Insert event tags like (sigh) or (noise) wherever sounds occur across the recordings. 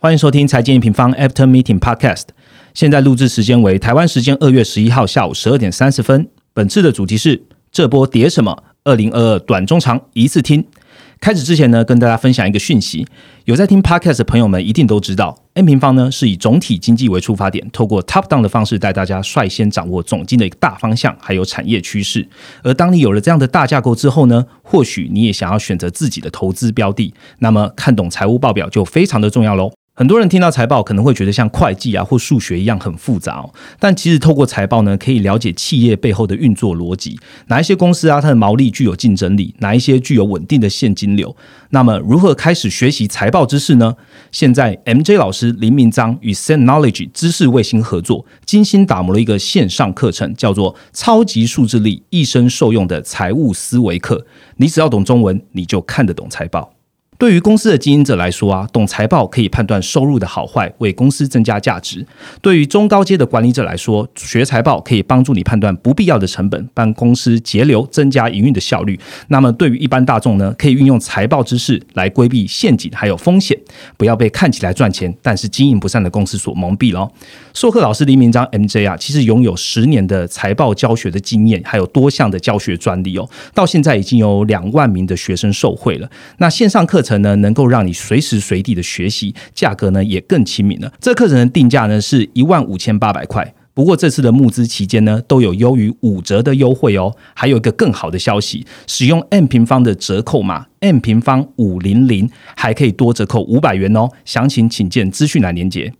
欢迎收听财经一平方 After Meeting Podcast。现在录制时间为台湾时间二月十一号下午十二点三十分。本次的主题是这波跌什么？二零二二短中长一次听。开始之前呢，跟大家分享一个讯息。有在听 Podcast 的朋友们一定都知道，N 平方呢是以总体经济为出发点，透过 Top Down 的方式带大家率先掌握总经的一个大方向，还有产业趋势。而当你有了这样的大架构之后呢，或许你也想要选择自己的投资标的，那么看懂财务报表就非常的重要喽。很多人听到财报可能会觉得像会计啊或数学一样很复杂哦，但其实透过财报呢，可以了解企业背后的运作逻辑，哪一些公司啊它的毛利具有竞争力，哪一些具有稳定的现金流。那么如何开始学习财报知识呢？现在 MJ 老师林明章与 Sen Knowledge 知识卫星合作，精心打磨了一个线上课程，叫做《超级数字力一生受用的财务思维课》。你只要懂中文，你就看得懂财报。对于公司的经营者来说啊，懂财报可以判断收入的好坏，为公司增加价值；对于中高阶的管理者来说，学财报可以帮助你判断不必要的成本，帮公司节流，增加营运的效率。那么对于一般大众呢，可以运用财报知识来规避陷阱还有风险，不要被看起来赚钱但是经营不善的公司所蒙蔽了。授课老师黎明章 MJ 啊，其实拥有十年的财报教学的经验，还有多项的教学专利哦，到现在已经有两万名的学生受惠了。那线上课程。程呢，能够让你随时随地的学习，价格呢也更亲民了。这课程的定价呢是一万五千八百块，不过这次的募资期间呢，都有优于五折的优惠哦。还有一个更好的消息，使用 M 平方的折扣码 M 平方五零零，还可以多折扣五百元哦。详情请见资讯栏连接。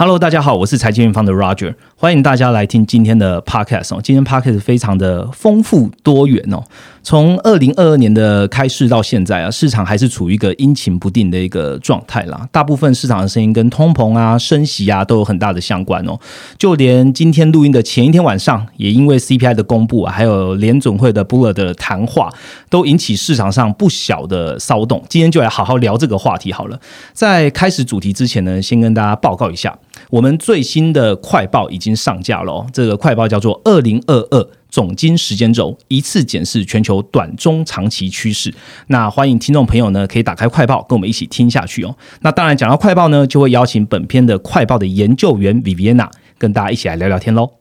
Hello，大家好，我是财经方的 Roger，欢迎大家来听今天的 Podcast 哦。今天 Podcast 非常的丰富多元哦。从二零二二年的开市到现在啊，市场还是处于一个阴晴不定的一个状态啦。大部分市场的声音跟通膨啊、升息啊都有很大的相关哦。就连今天录音的前一天晚上，也因为 CPI 的公布啊，还有联总会的 Boer 的谈话，都引起市场上不小的骚动。今天就来好好聊这个话题好了。在开始主题之前呢，先跟大家报告一下，我们最新的快报已经上架了。哦这个快报叫做二零二二。总金时间轴一次检视全球短中长期趋势。那欢迎听众朋友呢，可以打开快报，跟我们一起听下去哦。那当然讲到快报呢，就会邀请本片的快报的研究员 Viviana 跟大家一起来聊聊天喽。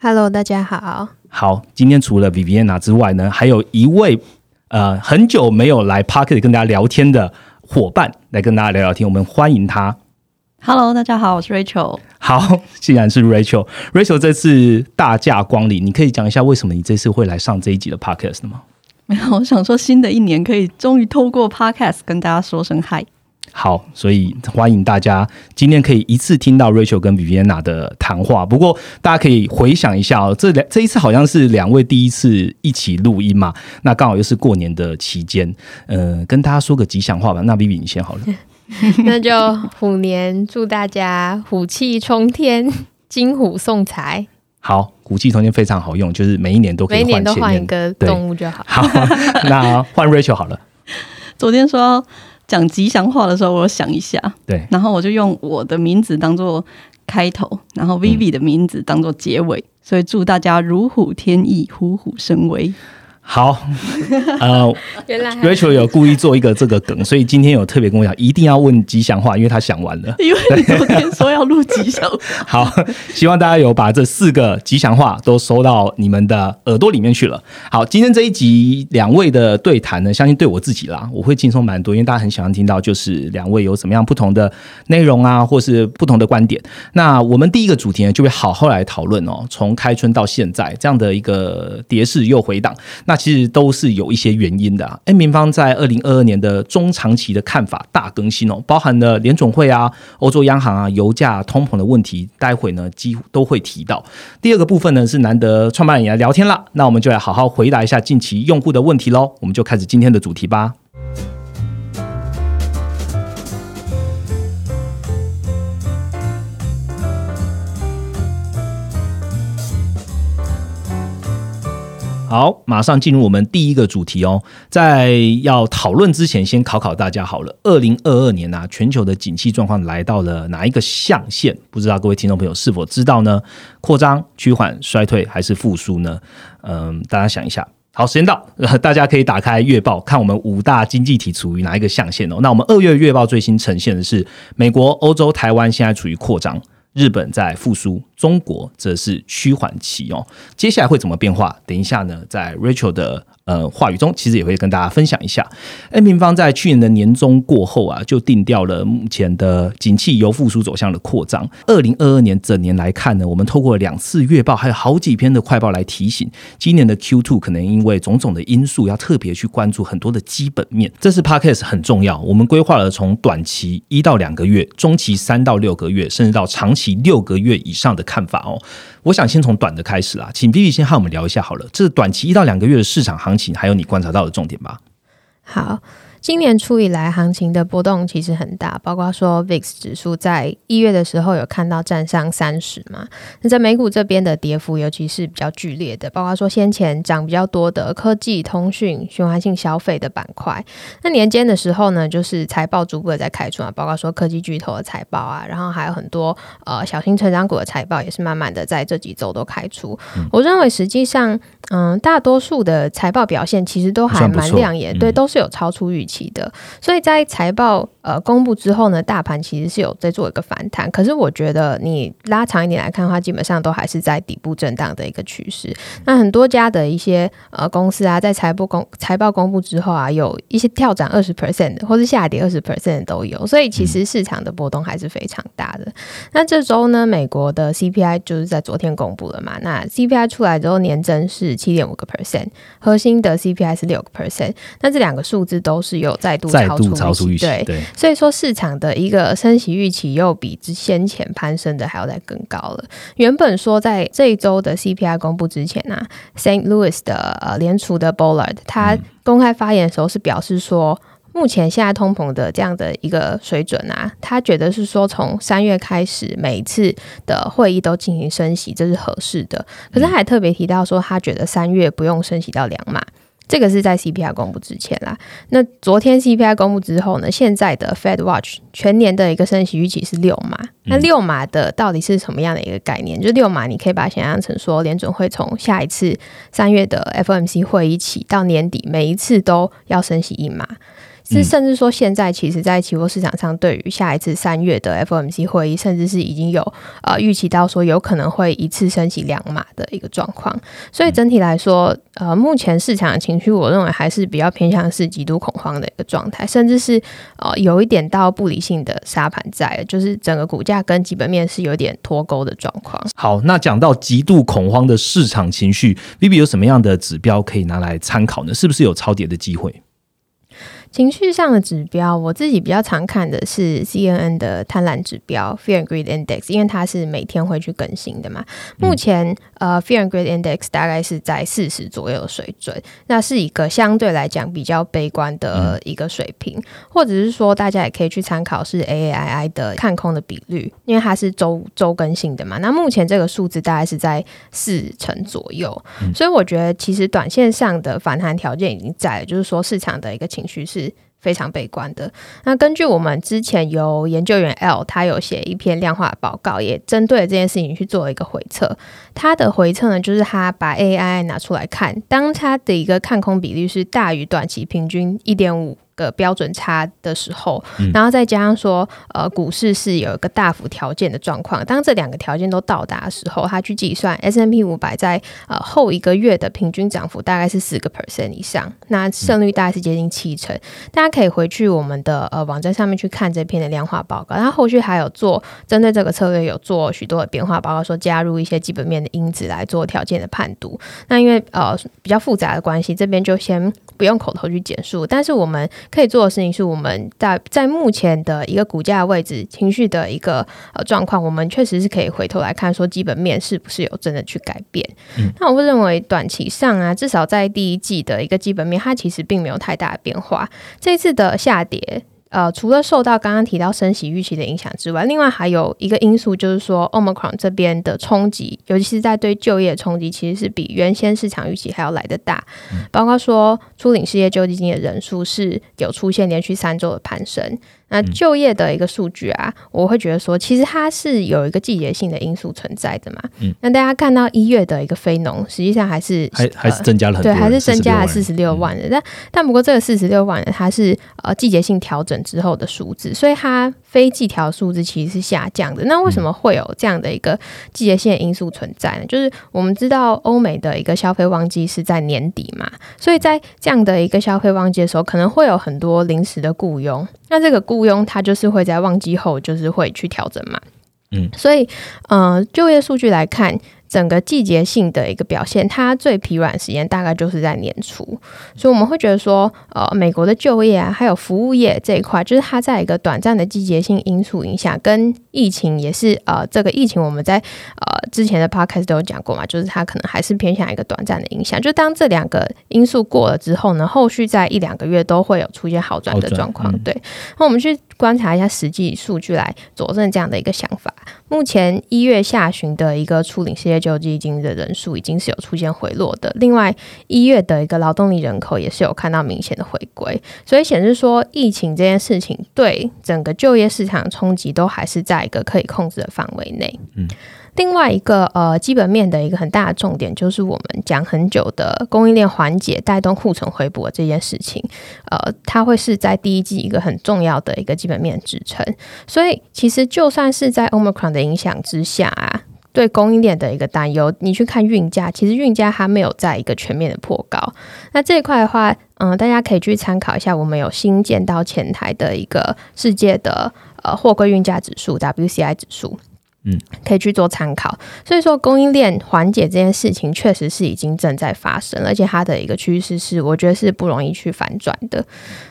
Hello，大家好。好，今天除了 Viviana 之外呢，还有一位呃很久没有来 Park 跟大家聊天的伙伴来跟大家聊聊天，我们欢迎他。Hello，大家好，我是 Rachel。好，既然是 Rachel，Rachel 这次大驾光临，你可以讲一下为什么你这次会来上这一集的 Podcast 吗？没有，我想说新的一年可以终于透过 Podcast 跟大家说声嗨。好，所以欢迎大家今天可以一次听到 Rachel 跟 Viviana 的谈话。不过大家可以回想一下哦，这两这一次好像是两位第一次一起录音嘛，那刚好又是过年的期间，呃，跟大家说个吉祥话吧。那 Vivi 你先好了。(laughs) 那就虎年祝大家虎气冲天，金虎送财。好，虎气冲天非常好用，就是每一年都可以每年都换一个动物就好。好，那换 Rachel 好了。昨天说讲吉祥话的时候，我想一下，对，然后我就用我的名字当做开头，然后 Vivi 的名字当做结尾，所以祝大家如虎添翼，虎虎生威。好，呃，(laughs) Rachel 有故意做一个这个梗，所以今天有特别跟我讲，一定要问吉祥话，因为他想完了。因为你昨天说要录吉祥。(laughs) 好，希望大家有把这四个吉祥话都收到你们的耳朵里面去了。好，今天这一集两位的对谈呢，相信对我自己啦，我会轻松蛮多，因为大家很喜欢听到就是两位有什么样不同的内容啊，或是不同的观点。那我们第一个主题呢，就会好好来讨论哦，从开春到现在这样的一个跌势又回档。那那其实都是有一些原因的啊。N 民方在二零二二年的中长期的看法大更新哦，包含了联总会啊、欧洲央行啊、油价通膨的问题，待会呢几乎都会提到。第二个部分呢是难得创办人也来聊天了，那我们就来好好回答一下近期用户的问题喽。我们就开始今天的主题吧。好，马上进入我们第一个主题哦。在要讨论之前，先考考大家好了。二零二二年啊，全球的景气状况来到了哪一个象限？不知道各位听众朋友是否知道呢？扩张、趋缓、衰退还是复苏呢？嗯，大家想一下。好，时间到，(laughs) 大家可以打开月报看我们五大经济体处于哪一个象限哦。那我们二月月报最新呈现的是美国、欧洲、台湾现在处于扩张，日本在复苏。中国则是趋缓期哦，接下来会怎么变化？等一下呢，在 Rachel 的呃话语中，其实也会跟大家分享一下。N 平方在去年的年终过后啊，就定掉了目前的景气由复苏走向了扩张。二零二二年整年来看呢，我们透过两次月报，还有好几篇的快报来提醒，今年的 Q two 可能因为种种的因素，要特别去关注很多的基本面。这次 Podcast 很重要，我们规划了从短期一到两个月，中期三到六个月，甚至到长期六个月以上的。看法哦，我想先从短的开始啦，请 B B 先和我们聊一下好了，这短期一到两个月的市场行情，还有你观察到的重点吧。好。今年初以来，行情的波动其实很大，包括说 VIX 指数在一月的时候有看到站上三十嘛。那在美股这边的跌幅，尤其是比较剧烈的，包括说先前涨比较多的科技、通讯、循环性消费的板块。那年间的时候呢，就是财报逐步的在开出啊，包括说科技巨头的财报啊，然后还有很多呃小型成长股的财报也是慢慢的在这几周都开出。我认为实际上，嗯，大多数的财报表现其实都还蛮亮眼，对，都是有超出预期。期的，所以在财报呃公布之后呢，大盘其实是有在做一个反弹。可是我觉得你拉长一点来看的话，基本上都还是在底部震荡的一个趋势。那很多家的一些呃公司啊，在财报公财报公布之后啊，有一些跳涨二十 percent，或是下跌二十 percent 都有。所以其实市场的波动还是非常大的。那这周呢，美国的 CPI 就是在昨天公布了嘛？那 CPI 出来之后，年增是七点五个 percent，核心的 CPI 是六个 percent。那这两个数字都是。有再度超出预期，对，所以说市场的一个升息预期又比之先前攀升的还要再更高了。原本说在这一周的 CPI 公布之前呢，Saint Louis 的呃联储的 Bullard 他公开发言的时候是表示说，目前现在通膨的这样的一个水准啊，他觉得是说从三月开始每一次的会议都进行升息，这是合适的。可是他还特别提到说，他觉得三月不用升息到两码。这个是在 CPI 公布之前啦。那昨天 CPI 公布之后呢？现在的 Fed Watch 全年的一个升息预期是六码。那六码的到底是什么样的一个概念？就六码，你可以把它想象成说，联准会从下一次三月的 FOMC 会议起到年底，每一次都要升息一码。是，甚至说现在其实，在期货市场上，对于下一次三月的 FOMC 会议，甚至是已经有呃预期到说有可能会一次升息两码的一个状况。所以整体来说，呃，目前市场的情绪，我认为还是比较偏向是极度恐慌的一个状态，甚至是呃有一点到不理性的沙盘在，就是整个股价跟基本面是有点脱钩的状况。好，那讲到极度恐慌的市场情绪，B B 有什么样的指标可以拿来参考呢？是不是有超跌的机会？情绪上的指标，我自己比较常看的是 CNN 的贪婪指标 （Fear and Greed Index），因为它是每天会去更新的嘛。目前，呃，Fear and Greed Index 大概是在四十左右的水准，那是一个相对来讲比较悲观的一个水平。或者是说，大家也可以去参考是 AAII 的看空的比率，因为它是周周更新的嘛。那目前这个数字大概是在四成左右，所以我觉得其实短线上的反弹条件已经在了，就是说市场的一个情绪是。非常悲观的。那根据我们之前有研究员 L，他有写一篇量化报告，也针对这件事情去做一个回测。他的回测呢，就是他把 AI 拿出来看，当他的一个看空比率是大于短期平均一点五。个标准差的时候，然后再加上说，呃，股市是有一个大幅条件的状况。当这两个条件都到达的时候，他去计算 S M P 五百在呃后一个月的平均涨幅大概是四个 percent 以上，那胜率大概是接近七成。大家可以回去我们的呃网站上面去看这篇的量化报告。他后续还有做针对这个策略有做许多的变化，包括说加入一些基本面的因子来做条件的判读。那因为呃比较复杂的关系，这边就先不用口头去简述，但是我们。可以做的事情是，我们在在目前的一个股价位置、情绪的一个呃状况，我们确实是可以回头来看，说基本面是不是有真的去改变。那我会认为短期上啊，至少在第一季的一个基本面，它其实并没有太大的变化。这次的下跌。呃，除了受到刚刚提到升息预期的影响之外，另外还有一个因素就是说，Omicron 这边的冲击，尤其是在对就业冲击，其实是比原先市场预期还要来得大。包括说，初领失业救济金的人数是有出现连续三周的攀升。那就业的一个数据啊，我会觉得说，其实它是有一个季节性的因素存在的嘛。嗯。那大家看到一月的一个非农，实际上还是还还是增加了很多，对，还是增加了四十六万人。但但不过这个四十六万人，它是呃季节性调整之后的数字，所以它非季调数字其实是下降的。那为什么会有这样的一个季节性的因素存在呢？就是我们知道欧美的一个消费旺季是在年底嘛，所以在这样的一个消费旺季的时候，可能会有很多临时的雇佣。那这个雇佣它就是会在旺季后就是会去调整嘛，嗯，所以呃就业数据来看。整个季节性的一个表现，它最疲软时间大概就是在年初，所以我们会觉得说，呃，美国的就业啊，还有服务业这一块，就是它在一个短暂的季节性因素影响，跟疫情也是呃，这个疫情我们在呃之前的 podcast 都有讲过嘛，就是它可能还是偏向一个短暂的影响。就当这两个因素过了之后呢，后续在一两个月都会有出现好转的状况。对，那我们去观察一下实际数据来佐证这样的一个想法。目前一月下旬的一个初领失业救济金的人数已经是有出现回落的。另外，一月的一个劳动力人口也是有看到明显的回归，所以显示说疫情这件事情对整个就业市场冲击都还是在一个可以控制的范围内。嗯。另外一个呃基本面的一个很大的重点，就是我们讲很久的供应链缓解带动库存回补这件事情，呃，它会是在第一季一个很重要的一个基本面支撑。所以其实就算是在 Omicron 的影响之下啊，对供应链的一个担忧，你去看运价，其实运价还没有在一个全面的破高。那这一块的话，嗯，大家可以去参考一下，我们有新建到前台的一个世界的呃货柜运价指数 WCI 指数。嗯，可以去做参考。所以说，供应链缓解这件事情确实是已经正在发生，而且它的一个趋势是，我觉得是不容易去反转的。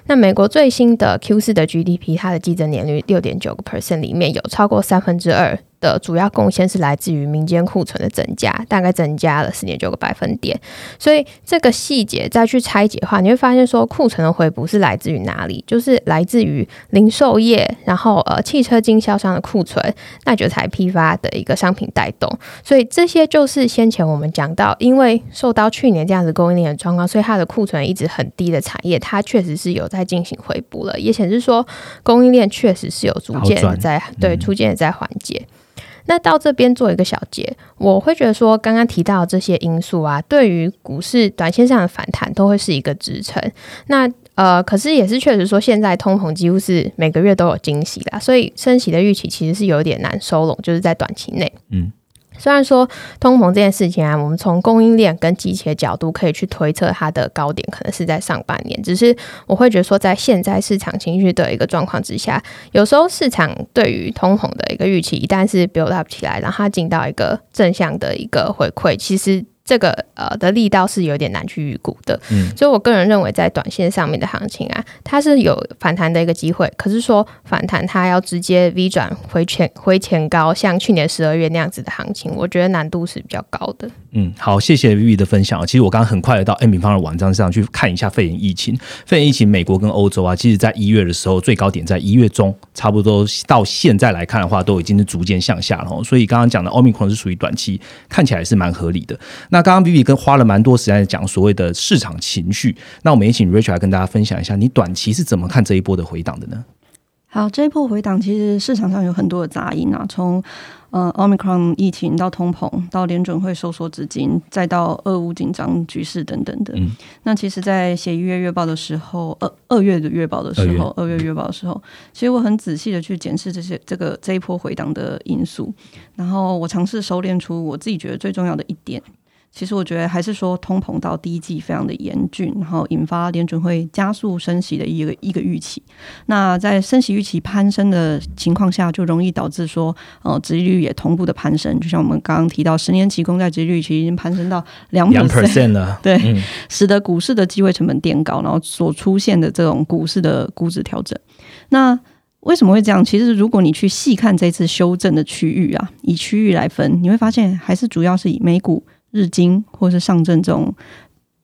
那美国最新的 Q 四的 GDP，它的季增年率六点九个 percent，里面有超过三分之二。的主要贡献是来自于民间库存的增加，大概增加了四点九个百分点。所以这个细节再去拆解的话，你会发现说库存的回补是来自于哪里？就是来自于零售业，然后呃汽车经销商的库存，那就才批发的一个商品带动。所以这些就是先前我们讲到，因为受到去年这样子供应链的状况，所以它的库存一直很低的产业，它确实是有在进行回补了，也显示说供应链确实是有逐渐在对逐渐的在缓解。那到这边做一个小结，我会觉得说，刚刚提到这些因素啊，对于股市短线上的反弹都会是一个支撑。那呃，可是也是确实说，现在通膨几乎是每个月都有惊喜啦，所以升息的预期其实是有点难收拢，就是在短期内，嗯。虽然说通膨这件事情啊，我们从供应链跟机器的角度可以去推测它的高点可能是在上半年，只是我会觉得说，在现在市场情绪的一个状况之下，有时候市场对于通膨的一个预期一旦是 build up 起来，然后它进到一个正向的一个回馈，其实。这个呃的力道是有点难去预估的，嗯，所以我个人认为在短线上面的行情啊，它是有反弹的一个机会。可是说反弹它要直接 V 转回前回前高，像去年十二月那样子的行情，我觉得难度是比较高的。嗯，好，谢谢 Vivi 的分享。其实我刚刚很快的到 M 平方的网站上去看一下肺炎疫情，肺炎疫情美国跟欧洲啊，其实在一月的时候最高点在一月中，差不多到现在来看的话，都已经是逐渐向下了。所以刚刚讲的奥密克戎是属于短期，看起来是蛮合理的。那刚刚 Vivi 跟花了蛮多时间讲所谓的市场情绪，那我们也请 Rachel 来跟大家分享一下，你短期是怎么看这一波的回档的呢？好，这一波回档其实市场上有很多的杂音啊，从呃奥密克戎疫情到通膨，到联准会收缩资金，再到俄乌紧张局势等等的。那其实，在写一月月报的时候，二二月的月报的时候，二月月报的时候，其实我很仔细的去检视这些这个这一波回档的因素，然后我尝试收敛出我自己觉得最重要的一点。其实我觉得还是说通膨到第一季非常的严峻，然后引发联准会加速升息的一个一个预期。那在升息预期攀升的情况下，就容易导致说，呃，殖利率也同步的攀升。就像我们刚刚提到，十年期公债殖利率其实已经攀升到两 percent 了，对，(laughs) 使得股市的机会成本垫高，然后所出现的这种股市的估值调整。那为什么会这样？其实如果你去细看这次修正的区域啊，以区域来分，你会发现还是主要是以美股。日经或是上证这种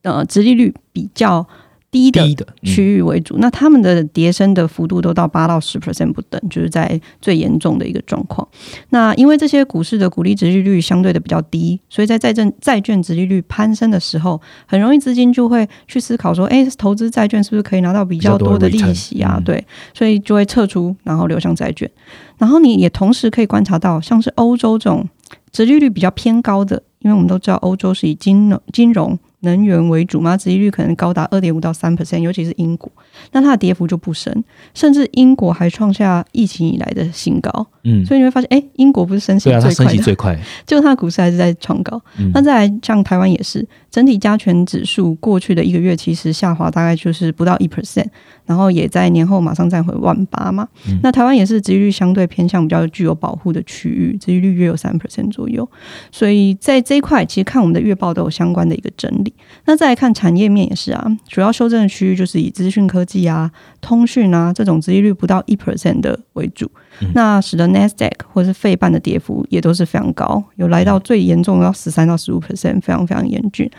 呃，殖利率比较低的区域为主，那他们的跌升的幅度都到八到十 percent 不等，就是在最严重的一个状况。那因为这些股市的股利值利率相对的比较低，所以在债券债券值利率攀升的时候，很容易资金就会去思考说，哎，投资债券是不是可以拿到比较多的利息啊？对，所以就会撤出，然后流向债券。然后你也同时可以观察到，像是欧洲这种殖利率比较偏高的，因为我们都知道欧洲是以金融、金融、能源为主嘛，殖利率可能高达二点五到三 percent，尤其是英国，那它的跌幅就不深，甚至英国还创下疫情以来的新高。嗯，所以你会发现，哎，英国不是升息对啊，它升最快的，息最快，(laughs) 就它的股市还是在创高。嗯那再来，像台湾也是，整体加权指数过去的一个月其实下滑大概就是不到一 percent，然后也在年后马上再回万八嘛。嗯那台湾也是殖利率相对偏向比较具有保护的区域，殖利率约有三 percent 左右。所以在这一块，其实看我们的月报都有相关的一个整理。那再来看产业面也是啊，主要修正的区域就是以资讯科技啊、通讯啊这种殖利率不到一 percent 的为主。嗯那使得 NASDAQ 或是费半的跌幅也都是非常高，有来到最严重的要十三到十五 percent，非常非常严峻。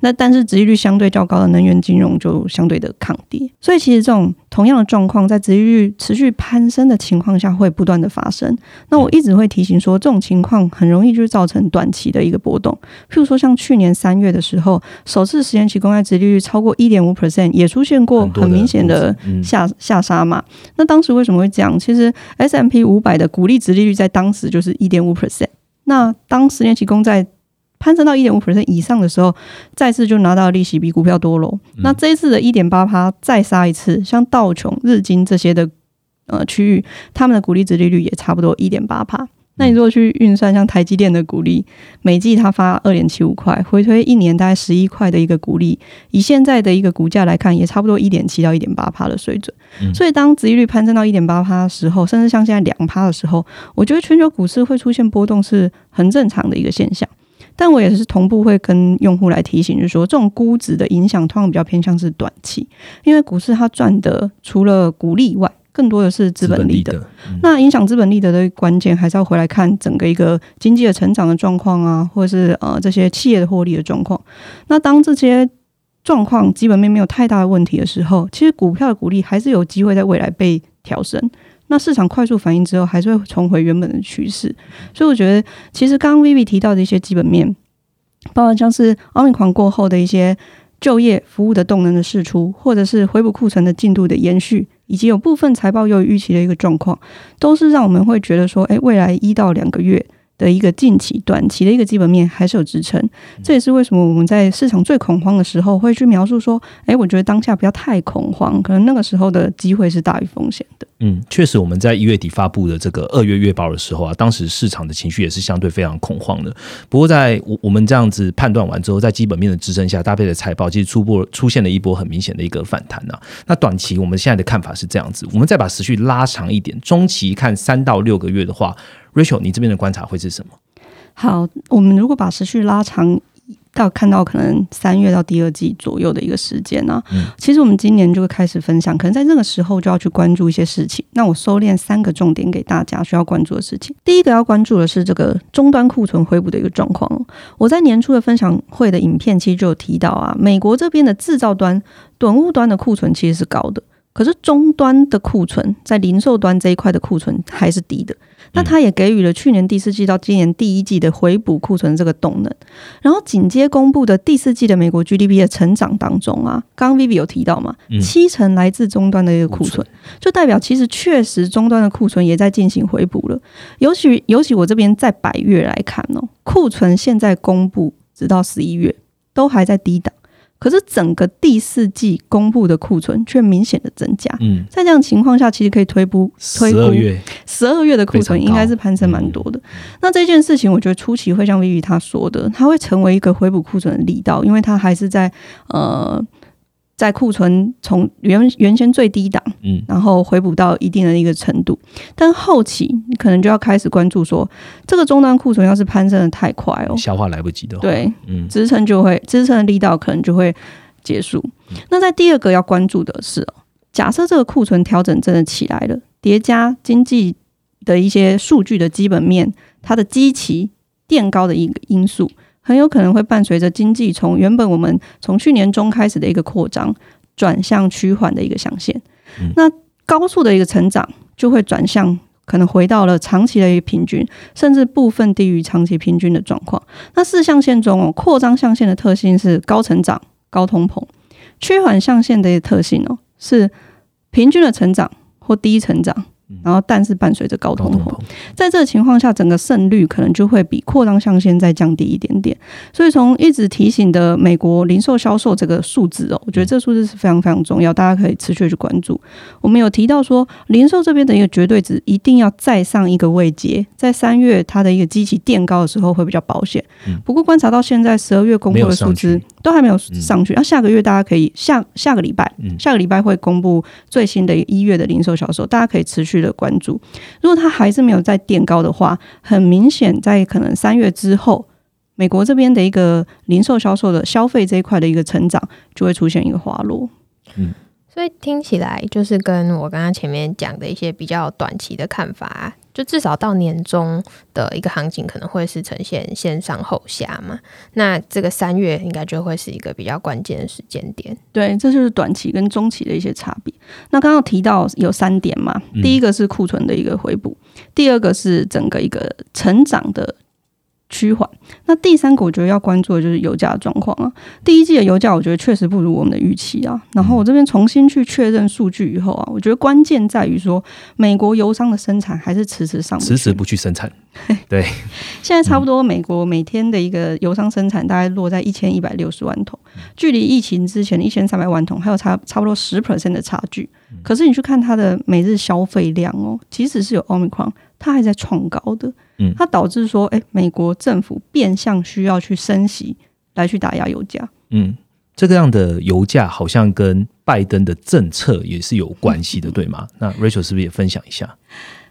那但是殖利率相对较高的能源金融就相对的抗跌，所以其实这种同样的状况在殖利率持续攀升的情况下会不断的发生。那我一直会提醒说，这种情况很容易就是造成短期的一个波动。譬如说像去年三月的时候，首次十年期公开殖利率超过一点五 percent，也出现过很明显的下下杀嘛。那当时为什么会这样？其实 S M P 五百的股利值利率在当时就是一点五 percent。那当十年期公债攀升到一点五 percent 以上的时候，再次就拿到利息比股票多喽。嗯那这一次的一点八趴再杀一次，像道琼、日经这些的呃区域，他们的股利值利率也差不多一点八趴。那你如果去运算，像台积电的股利，每季它发二点七五块，回推一年大概十一块的一个股利，以现在的一个股价来看，也差不多一点七到一点八趴的水准。嗯所以当殖利率攀升到一点八趴的时候，甚至像现在两趴的时候，我觉得全球股市会出现波动是很正常的一个现象。但我也是同步会跟用户来提醒，就是说这种估值的影响通常比较偏向是短期，因为股市它赚的除了股利以外，更多的是资本利得。那影响资本利得的关键，还是要回来看整个一个经济的成长的状况啊，或者是呃这些企业的获利的状况。那当这些状况基本面没有太大的问题的时候，其实股票的股利还是有机会在未来被调升。那市场快速反应之后，还是会重回原本的趋势。所以我觉得，其实刚刚 Vivi 提到的一些基本面，包括像是奥密狂过后的一些就业服务的动能的释出，或者是回补库存的进度的延续，以及有部分财报又有预期的一个状况，都是让我们会觉得说，哎，未来一到两个月的一个近期、短期的一个基本面还是有支撑。这也是为什么我们在市场最恐慌的时候，会去描述说，哎，我觉得当下不要太恐慌，可能那个时候的机会是大于风险的。嗯，确实，我们在一月底发布的这个二月月报的时候啊，当时市场的情绪也是相对非常恐慌的。不过在我我们这样子判断完之后，在基本面的支撑下，搭配的财报，其实初步出现了一波很明显的一个反弹啊。那短期我们现在的看法是这样子，我们再把时序拉长一点，中期看三到六个月的话，Rachel，你这边的观察会是什么？好，我们如果把时序拉长到看到可能三月到第二季左右的一个时间呢、嗯其实我们今年就会开始分享，可能在那个时候就要去关注一些事情。那我收敛三个重点给大家需要关注的事情。第一个要关注的是这个终端库存恢复的一个状况哦。我在年初的分享会的影片其实就有提到啊，美国这边的制造端、短物端的库存其实是高的。可是终端的库存在零售端这一块的库存还是低的，那它也给予了去年第四季到今年第一季的回补库存这个动能。然后紧接公布的第四季的美国 GDP 的成长当中啊，刚刚 Vivi 有提到嘛，嗯七成来自终端的一个库存，就代表其实确实终端的库存也在进行回补了。尤其尤其我这边在百月来看哦，库存现在公布直到十一月都还在低档。可是整个第四季公布的库存却明显的增加，嗯，在这样情况下，其实可以推估推估十二月，月的库存应该是攀升蛮多的。那这件事情，我觉得初期会像 Vivi 他说的，它会成为一个回补库存的力道，因为它还是在呃。在库存从原原先最低档，嗯，然后回补到一定的一个程度，但后期你可能就要开始关注说，这个终端库存要是攀升的太快哦，消化来不及的话，对，嗯，支撑就会支撑的力道可能就会结束。那在第二个要关注的是哦，假设这个库存调整真的起来了，叠加经济的一些数据的基本面，它的基期垫高的一个因素，很有可能会伴随着经济从原本我们从去年中开始的一个扩张。转向趋缓的一个象限。那高速的一个成长就会转向。可能回到了长期的一个平均，甚至部分低于长期平均的状况。那四象限中哦，扩张象限的特性是高成长、高通膨；趋缓象限的特性哦，是平均的成长或低成长。然后，但是伴随着高通膨，在这个情况下，整个胜率可能就会比扩张象限再降低一点点。所以，从一直提醒的美国零售销售这个数字哦，我觉得这数字是非常非常重要，大家可以持续去关注。我们有提到说，零售这边的一个绝对值一定要再上一个位阶，在三月它的一个机器垫高的时候会比较保险。不过，观察到现在十二月公布的数字都还没有上去，那下个月大家可以下下个礼拜，下个礼拜会公布最新的一月的零售销售，大家可以持续。的关注，如果它还是没有再垫高的话，很明显在可能三月之后，美国这边的一个零售销售的消费这一块的一个成长就会出现一个滑落。嗯。所以听起来就是跟我刚刚前面讲的一些比较短期的看法，就至少到年终的一个行情可能会是呈现先上后下嘛。那这个三月应该就会是一个比较关键的时间点。对，这就是短期跟中期的一些差别。那刚刚提到有三点嘛，第一个是库存的一个回补，第二个是整个一个成长的。趋缓。那第三个我觉得要关注的就是油价状况啊。第一季的油价我觉得确实不如我们的预期啊。然后我这边重新去确认数据以后啊，我觉得关键在于说，美国油商的生产还是迟迟上，迟迟不去生产。(laughs) 对，现在差不多美国每天的一个油商生产大概落在一千一百六十万桶，距离疫情之前的一千三百万桶还有差差不多十 percent 的差距。可是你去看它的每日消费量哦，即使是有 omicron，它还在创高的。嗯，它导致说，哎，美国政府变相需要去升息来去打压油价。嗯，这个样的油价好像跟拜登的政策也是有关系的，对吗？那 Rachel 是不是也分享一下？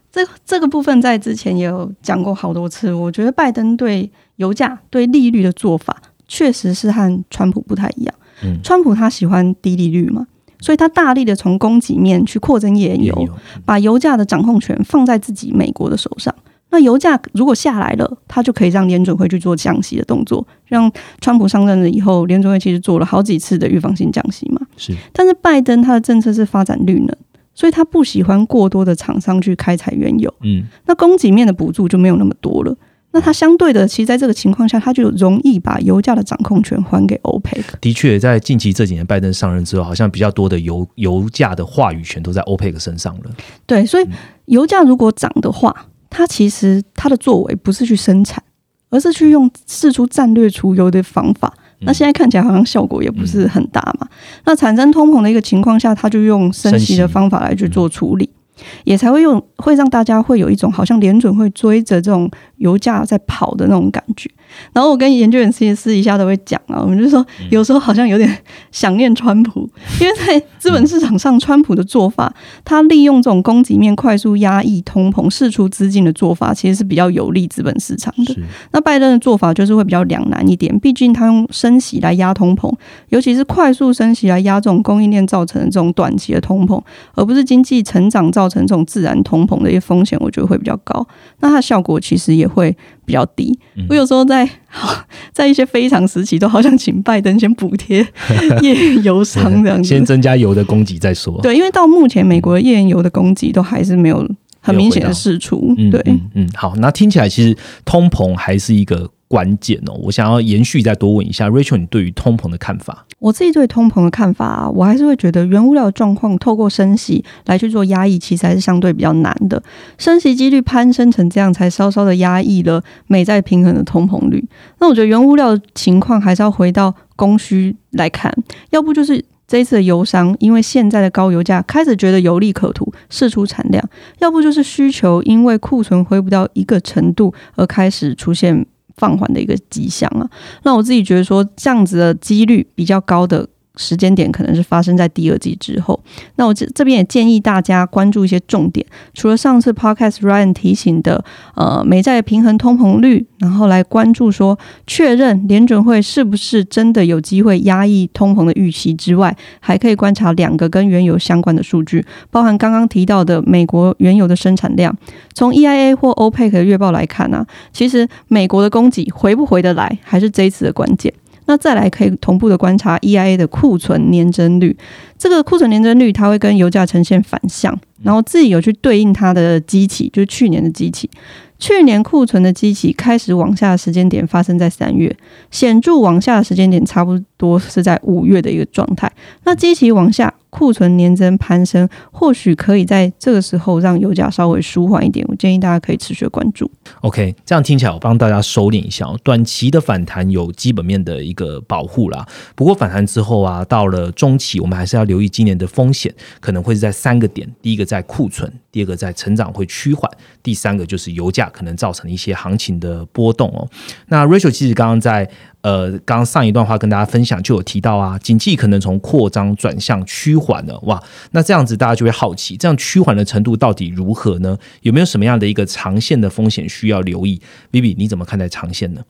这这个部分在之前也有讲过好多次。我觉得拜登对油价、对利率的做法，确实是和川普不太一样。嗯，川普他喜欢低利率嘛，所以他大力的从供给面去扩增页岩油，把油价的掌控权放在自己美国的手上。那油价如果下来了，他就可以让联准会去做降息的动作。让川普上任了以后，联准会其实做了好几次的预防性降息嘛。是，但是拜登他的政策是发展绿能，所以他不喜欢过多的厂商去开采原油。嗯，那供给面的补助就没有那么多了。那它相对的，其实在这个情况下，它就容易把油价的掌控权还给欧佩克。的确，在近期这几年拜登上任之后，好像比较多的油油价的话语权都在欧佩克身上了。对，所以油价如果涨的话，它其实它的作为不是去生产，而是去用试出战略储油的方法。那现在看起来好像效果也不是很大嘛。那产生通膨的一个情况下，他就用升息的方法来去做处理，也才会用会让大家会有一种好像连准会追着这种油价在跑的那种感觉。然后我跟研究员私私底下都会讲啊，我们就说有时候好像有点想念川普，因为在资本市场上，川普的做法，他利用这种供给面快速压抑通膨、释出资金的做法，其实是比较有利资本市场的。那拜登的做法就是会比较两难一点，毕竟他用升息来压通膨，尤其是快速升息来压这种供应链造成的这种短期的通膨，而不是经济成长造成这种自然通膨的一些风险，我觉得会比较高。那它的效果其实也会。比较低，我有时候在 (laughs) 在一些非常时期，都好想请拜登先补贴页岩油商 (laughs) 这样子，先增加油的供给再说。对，因为到目前美国页岩油的供给都还是没有很明显的释出。对，嗯，好，那听起来其实通膨还是一个。关键哦，我想要延续再多问一下，Rachel，你对于通膨的看法？我自己对通膨的看法啊，我还是会觉得原物料状况透过升息来去做压抑，其实还是相对比较难的。升息几率攀升成这样，才稍稍的压抑了美债平衡的通膨率。那我觉得原物料情况还是要回到供需来看，要不就是这一次的油商因为现在的高油价开始觉得有利可图，释出产量；要不就是需求因为库存回不到一个程度而开始出现。放缓的一个迹象啊，那我自己觉得说这样子的几率比较高的。时间点可能是发生在第二季之后。那我这这边也建议大家关注一些重点，除了上次 Podcast Ryan 提醒的，呃，美债平衡通膨率，然后来关注说确认联准会是不是真的有机会压抑通膨的预期之外，还可以观察两个跟原油相关的数据，包含刚刚提到的美国原油的生产量。从 EIA 或 OPEC 的月报来看呢，其实美国的供给回不回得来，还是这一次的关键。那再来可以同步的观察 EIA 的库存年增率，这个库存年增率它会跟油价呈现反向，然后自己有去对应它的机器，就是去年的机器。去年库存的机器开始往下的时间点发生在三月，显著往下的时间点差不多是在五月的一个状态。那机器往下。库存年增攀升，或许可以在这个时候让油价稍微舒缓一点。我建议大家可以持续关注。OK，这样听起来我帮大家收敛一下哦，短期的反弹有基本面的一个保护啦。不过反弹之后啊，到了中期，我们还是要留意今年的风险，可能会是在三个点：第一个在库存，第二个在成长会趋缓，第三个就是油价可能造成一些行情的波动哦。那 Rachel 其实刚刚在。呃，刚刚上一段话跟大家分享就有提到啊，经济可能从扩张转向趋缓了，哇，那这样子大家就会好奇，这样趋缓的程度到底如何呢？有没有什么样的一个长线的风险需要留意？Vivi，你怎么看待长线呢？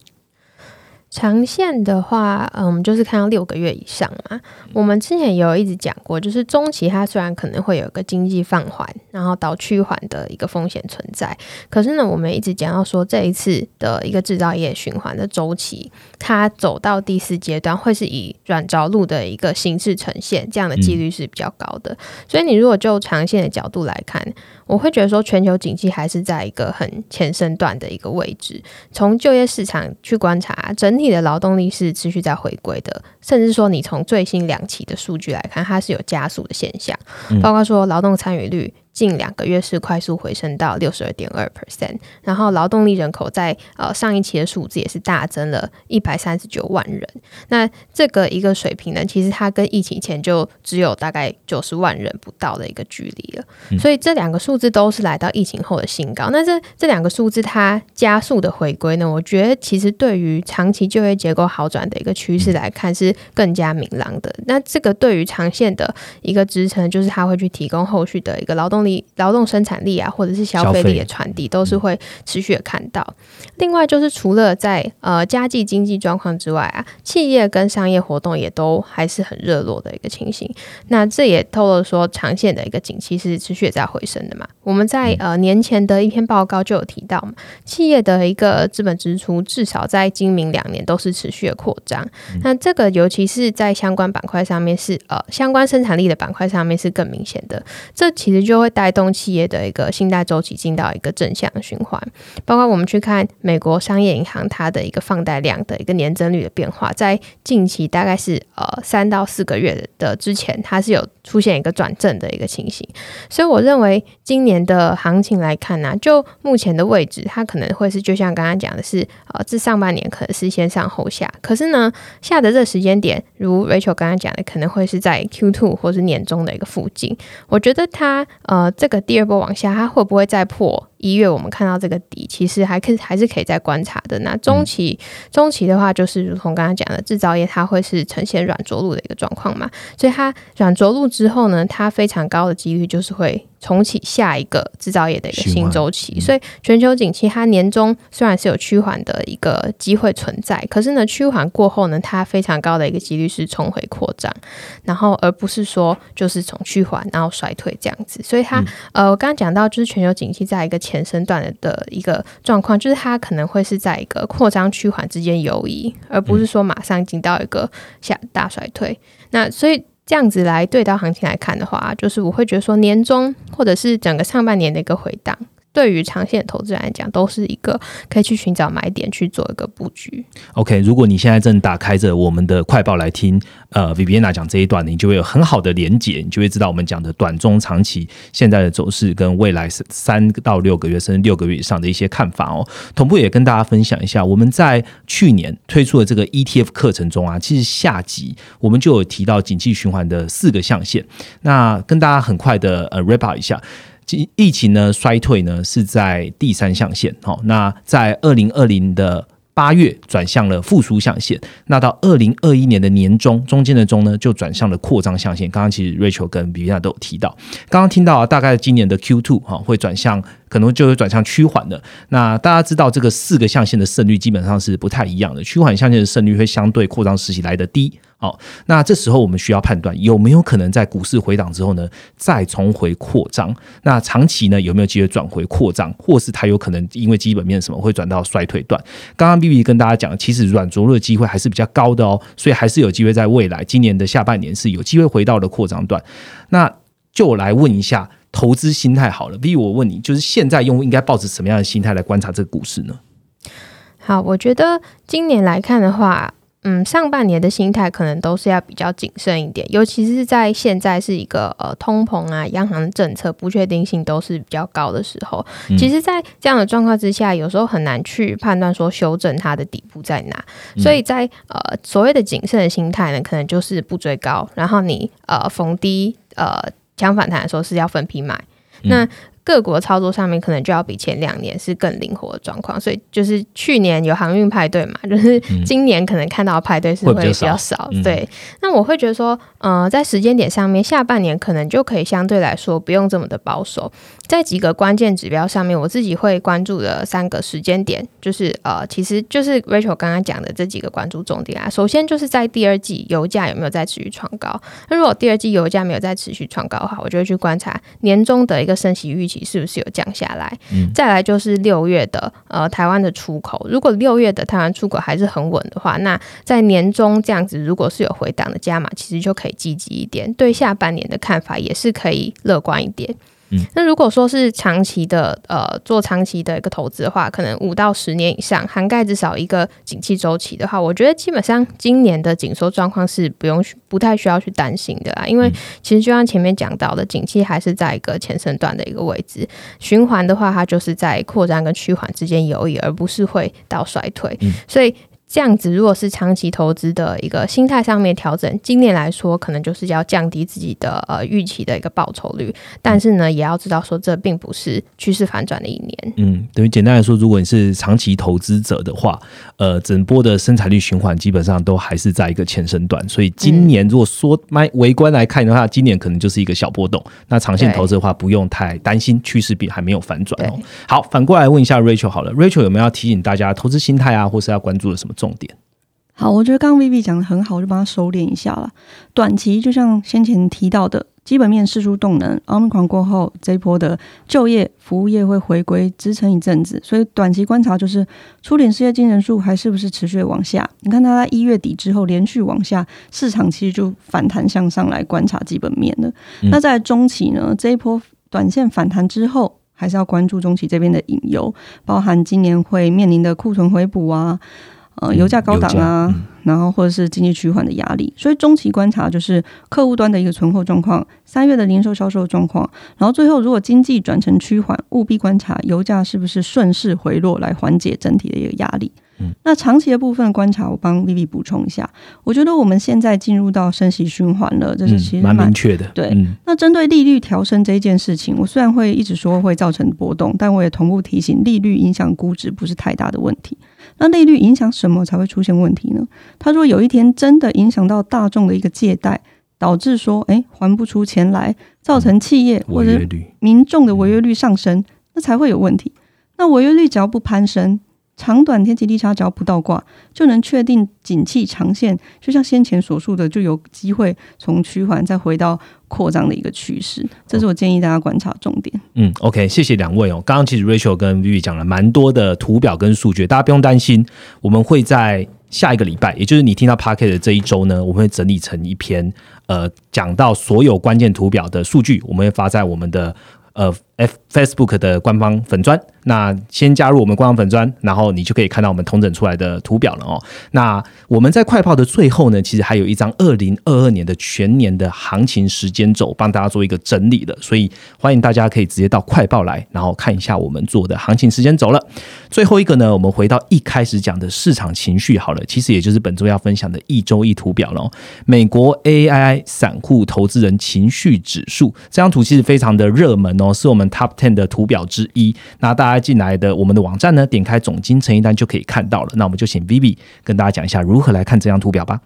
长线的话，嗯，就是看到六个月以上嘛。我们之前也有一直讲过，就是中期它虽然可能会有一个经济放缓，然后到趋缓的一个风险存在，可是呢，我们一直讲到说这一次的一个制造业循环的周期，它走到第四阶段会是以软着陆的一个形式呈现，这样的几率是比较高的。所以你如果就长线的角度来看，我会觉得说，全球景气还是在一个很前身段的一个位置。从就业市场去观察，整体的劳动力是持续在回归的，甚至说你从最新两期的数据来看，它是有加速的现象，包括说劳动参与率。近两个月是快速回升到六十二点二 percent，然后劳动力人口在呃上一期的数字也是大增了一百三十九万人。那这个一个水平呢，其实它跟疫情前就只有大概九十万人不到的一个距离了。所以这两个数字都是来到疫情后的新高。那这这两个数字它加速的回归呢，我觉得其实对于长期就业结构好转的一个趋势来看是更加明朗的。那这个对于长线的一个支撑，就是它会去提供后续的一个劳动力。劳动生产力啊，或者是消费力的传递，都是会持续的看到。另外，就是除了在呃家计经济状况之外啊，企业跟商业活动也都还是很热络的一个情形。那这也透露说，长线的一个景气是持续在回升的嘛？我们在呃年前的一篇报告就有提到嘛，企业的一个资本支出至少在今明两年都是持续的扩张。那这个尤其是在相关板块上面是呃相关生产力的板块上面是更明显的。这其实就会带动企业的一个信贷周期进到一个正向循环。包括我们去看美国商业银行它的一个放贷量的一个年增率的变化，在近期大概是呃三到四个月的之前，它是有出现一个转正的一个情形。所以我认为今年的行情来看呢，就目前的位置，它可能会是就像刚刚讲的是呃，这上半年可能是先上后下，可是呢下的这时间点，如 Rachel 刚刚讲的，可能会是在 Q two 或是年中的一个附近。我觉得它呃这个第二波往下，它会不会再破？一月我们看到这个底，其实还可以还是可以再观察的。那中期中期的话，就是如同刚刚讲的，制造业它会是呈现软着陆的一个状况嘛，所以它软着陆之后呢，它非常高的几率就是会。重启下一个制造业的一个新周期，所以全球景气它年终虽然是有趋缓的一个机会存在，可是呢趋缓过后呢，它非常高的一个几率是重回扩张，然后而不是说就是从趋缓然后衰退这样子。所以它呃，我刚刚讲到就是全球景气在一个前身段的一个状况，就是它可能会是在一个扩张趋缓之间游移，而不是说马上进到一个下大衰退。那所以。这样子来对到行情来看的话，就是我会觉得说年终或者是整个上半年的一个回档。对于长线投资人来讲，都是一个可以去寻找买点去做一个布局。OK，如果你现在正打开着我们的快报来听，呃，Viviana 讲这一段，你就会有很好的连结，你就会知道我们讲的短中长期现在的走势跟未来三到六个月甚至六个月以上的一些看法哦。同步也跟大家分享一下，我们在去年推出的这个 ETF 课程中啊，其实下集我们就有提到景气循环的四个象限。那跟大家很快的呃 rap 一下。疫情呢衰退呢是在第三象限，好，那在二零二零的八月转向了复苏象限，那到二零二一年的年中，中间的中呢就转向了扩张象限。刚刚其实 Rachel 跟 b i a 都有提到，刚刚听到啊，大概今年的 Q two 哈会转向可能就会转向趋缓的。那大家知道，这个四个象限的胜率基本上是不太一样的，趋缓象限的胜率会相对扩张时期来的低。好，那这时候我们需要判断有没有可能在股市回档之后呢，再重回扩张？那长期呢有没有机会转回扩张，或是它有可能因为基本面什么会转到衰退段？刚刚 B B 跟大家讲，其实软着陆的机会还是比较高的哦，所以还是有机会在未来今年的下半年是有机会回到了扩张段。那就来问一下投资心态好了，B B 我问你，就是现在用户应该抱着什么样的心态来观察这个股市呢？好，我觉得今年来看的话。嗯，上半年的心态可能都是要比较谨慎一点，尤其是在现在是一个呃通膨啊、央行政策不确定性都是比较高的时候。其实，在这样的状况之下，有时候很难去判断说修正它的底部在哪。所以在呃所谓的谨慎的心态呢，可能就是不追高，然后你呃逢低呃抢反弹的时候是要分批买。那各国操作上面可能就要比前两年是更灵活的状况，所以就是去年有航运派对嘛，就是今年可能看到派对是会比较少。对，那我会觉得说，呃，在时间点上面，下半年可能就可以相对来说不用这么的保守。在几个关键指标上面，我自己会关注的三个时间点，就是呃，其实就是 Rachel 刚刚讲的这几个关注重点啊。首先就是在第二季油价有没有在持续创高？那如果第二季油价没有在持续创高的话，我就会去观察年终的一个升息预期。是不是有降下来？再来就是六月的呃台湾的出口，如果六月的台湾出口还是很稳的话，那在年终这样子，如果是有回档的加码，其实就可以积极一点，对下半年的看法也是可以乐观一点。那如果说是长期的，呃，做长期的一个投资的话，可能五到十年以上，涵盖至少一个景气周期的话，我觉得基本上今年的紧缩状况是不用不太需要去担心的啦。因为其实就像前面讲到的，景气还是在一个前升段的一个位置，循环的话，它就是在扩张跟趋缓之间游移，而不是会到衰退。所以。这样子，如果是长期投资的一个心态上面调整，今年来说可能就是要降低自己的呃预期的一个报酬率，但是呢，也要知道说这并不是趋势反转的一年。嗯，等于简单来说，如果你是长期投资者的话，呃，整波的生产率循环基本上都还是在一个前升段，所以今年如果说卖围观来看的话，今年可能就是一个小波动。那长线投资的话，不用太担心趋势比还没有反转哦。好，反过来问一下 Rachel 好了，Rachel 有没有要提醒大家投资心态啊，或是要关注的什么？重点好，我觉得刚刚 Vivi 讲的很好，我就帮他收敛一下了。短期就像先前提到的，基本面、释出动能，Omicron 过后这一波的就业、服务业会回归支撑一阵子，所以短期观察就是初领失业金人数还是不是持续往下？你看它在一月底之后连续往下，市场其实就反弹向上来观察基本面了。那在中期呢，这一波短线反弹之后，还是要关注中期这边的隐忧，包含今年会面临的库存回补啊。呃，油价高档啊，然后或者是经济趋缓的压力，所以中期观察就是客户端的一个存货状况，三月的零售销售状况，然后最后如果经济转成趋缓，务必观察油价是不是顺势回落来缓解整体的一个压力。嗯，那长期的部分观察，我帮 Vivi 补充一下，我觉得我们现在进入到升息循环了，这是其实蛮明确的。对，那针对利率调升这一件事情，我虽然会一直说会造成波动，但我也同步提醒，利率影响估值不是太大的问题。那利率影响什么才会出现问题呢？他说有一天真的影响到大众的一个借贷，导致说哎还不出钱来，造成企业或者民众的违约率上升，那才会有问题。那违约率只要不攀升。长短天气利差只要不倒挂，就能确定景气长线。就像先前所述的，就有机会从趋缓再回到扩张的一个趋势。这是我建议大家观察重点。嗯，OK，谢谢两位哦。刚刚其实 Rachel 跟 Vivi 讲了蛮多的图表跟数据，大家不用担心。我们会在下一个礼拜，也就是你听到 Parket 的这一周呢，我们会整理成一篇，呃，讲到所有关键图表的数据，我们会发在我们的呃 F Facebook 的官方粉砖。那先加入我们官方粉砖，然后你就可以看到我们同整出来的图表了哦。那我们在快报的最后呢，其实还有一张二零二二年的全年的行情时间轴，帮大家做一个整理的，所以欢迎大家可以直接到快报来，然后看一下我们做的行情时间轴了。最后一个呢，我们回到一开始讲的市场情绪好了，其实也就是本周要分享的一周一图表了。美国 AI 散户投资人情绪指数这张图其实非常的热门哦，是我们 Top Ten 的图表之一。那大家。进来的我们的网站呢，点开总金成一单就可以看到了。那我们就请 Vivi 跟大家讲一下如何来看这张图表吧。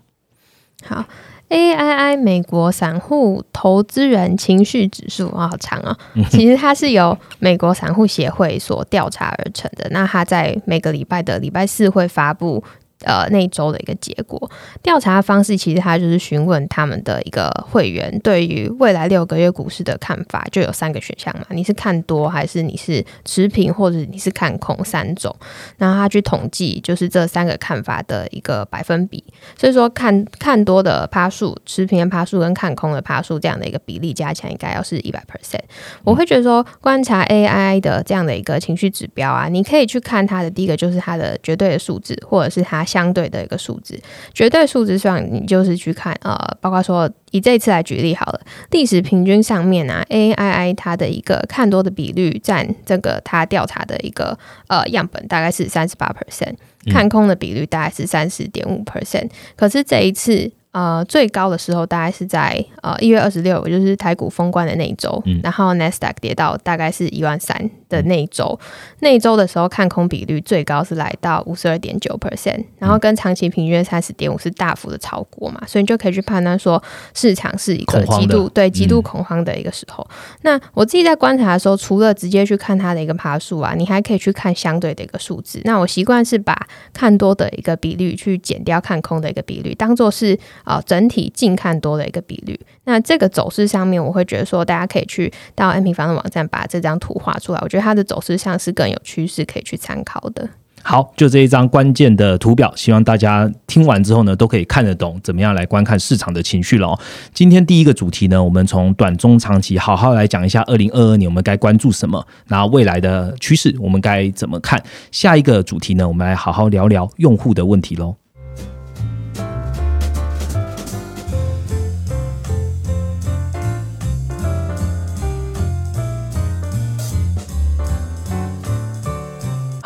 好，A I I 美国散户投资人情绪指数啊，好长啊。其实它是由美国散户协会所调查而成的。那它在每个礼拜的礼拜四会发布。呃，那一周的一个结果调查方式，其实他就是询问他们的一个会员对于未来六个月股市的看法，就有三个选项嘛，你是看多还是你是持平，或者你是看空三种，然后他去统计就是这三个看法的一个百分比，所以说看看多的趴数、持平的趴数跟看空的趴数这样的一个比例加起来应该要是一百 percent。我会觉得说观察 AI 的这样的一个情绪指标啊，你可以去看它的第一个就是它的绝对的数字，或者是它。相对的一个数字，绝对数字上，你就是去看呃，包括说以这次来举例好了，历史平均上面啊，A I I 它的一个看多的比率占这个它调查的一个呃样本大概是三十八 percent，看空的比率大概是三十点五 percent，可是这一次。呃，最高的时候大概是在呃一月二十六，就是台股封关的那一周，然后 n e s d a q 跌到大概是一万三的那一周，那一周的时候看空比率最高是来到五十二点九 percent，然后跟长期平均三十点五是大幅的超过嘛，所以你就可以去判断说市场是一个极度对极度恐慌的一个时候。那我自己在观察的时候，除了直接去看它的一个爬数啊，你还可以去看相对的一个数字。那我习惯是把看多的一个比率去减掉看空的一个比率，当做是。啊，整体近看多的一个比率，那这个走势上面，我会觉得说，大家可以去到 N 平方的网站把这张图画出来，我觉得它的走势上是更有趋势可以去参考的。好，就这一张关键的图表，希望大家听完之后呢，都可以看得懂怎么样来观看市场的情绪了。今天第一个主题呢，我们从短中长期好好来讲一下二零二二年我们该关注什么，然后未来的趋势我们该怎么看。下一个主题呢，我们来好好聊聊用户的问题喽。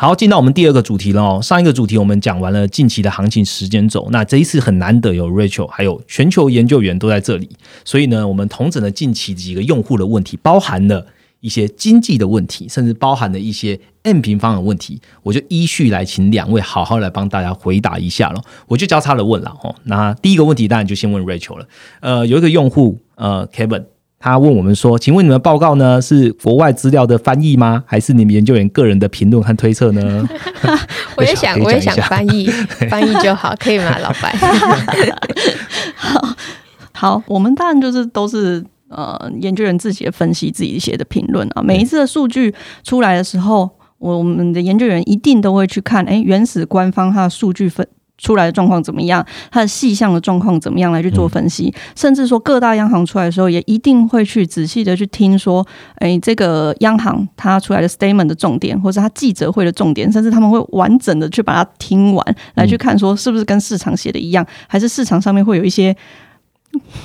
好，进到我们第二个主题了哦。上一个主题我们讲完了近期的行情时间轴，那这一次很难得有 Rachel 还有全球研究员都在这里，所以呢，我们同整了近期几个用户的问题，包含了一些经济的问题，甚至包含了一些 M 平方的问题，我就依序来请两位好好来帮大家回答一下了。我就交叉的问了哦。那第一个问题当然就先问 Rachel 了。呃，有一个用户呃 Kevin。他问我们说：“请问你们报告呢是国外资料的翻译吗？还是你们研究员个人的评论和推测呢？” (laughs) 我也想，我也想翻译，(laughs) 翻译就好，可以吗，老白？(laughs) 好，好，我们当然就是都是呃研究员自己的分析，自己写的评论啊。每一次的数据出来的时候，我们的研究员一定都会去看，哎，原始官方它的数据分。出来的状况怎么样？它的细项的状况怎么样来去做分析？甚至说各大央行出来的时候，也一定会去仔细的去听说，哎，这个央行它出来的 statement 的重点，或者它记者会的重点，甚至他们会完整的去把它听完，来去看说是不是跟市场写的一样，还是市场上面会有一些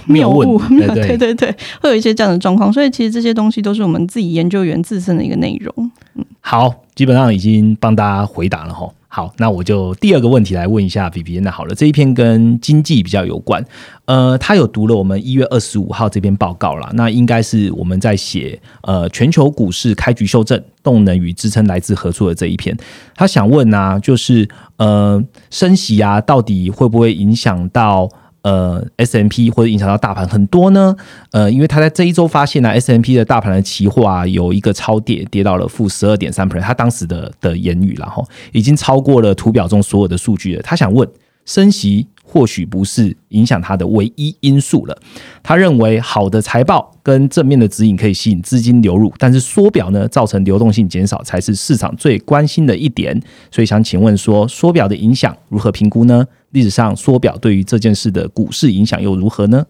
谬误？对 (laughs) 对对，会有一些这样的状况。所以其实这些东西都是我们自己研究员自身的一个内容。嗯，好，基本上已经帮大家回答了哈。好，那我就第二个问题来问一下 B B。那好了，这一篇跟经济比较有关。呃，他有读了我们一月二十五号这篇报告啦。那应该是我们在写呃全球股市开局修正，动能与支撑来自何处的这一篇。他想问啊，就是呃升息啊，到底会不会影响到？呃，S M P 或者影响到大盘很多呢。呃，因为他在这一周发现呢，S M P 的大盘的期货啊有一个超跌，跌到了负十二点三 percent。他当时的的言语，然后已经超过了图表中所有的数据了。他想问，升息或许不是影响它的唯一因素了。他认为，好的财报跟正面的指引可以吸引资金流入，但是缩表呢，造成流动性减少才是市场最关心的一点。所以想请问说，缩表的影响如何评估呢？历史上缩表对于这件事的股市影响又如何呢？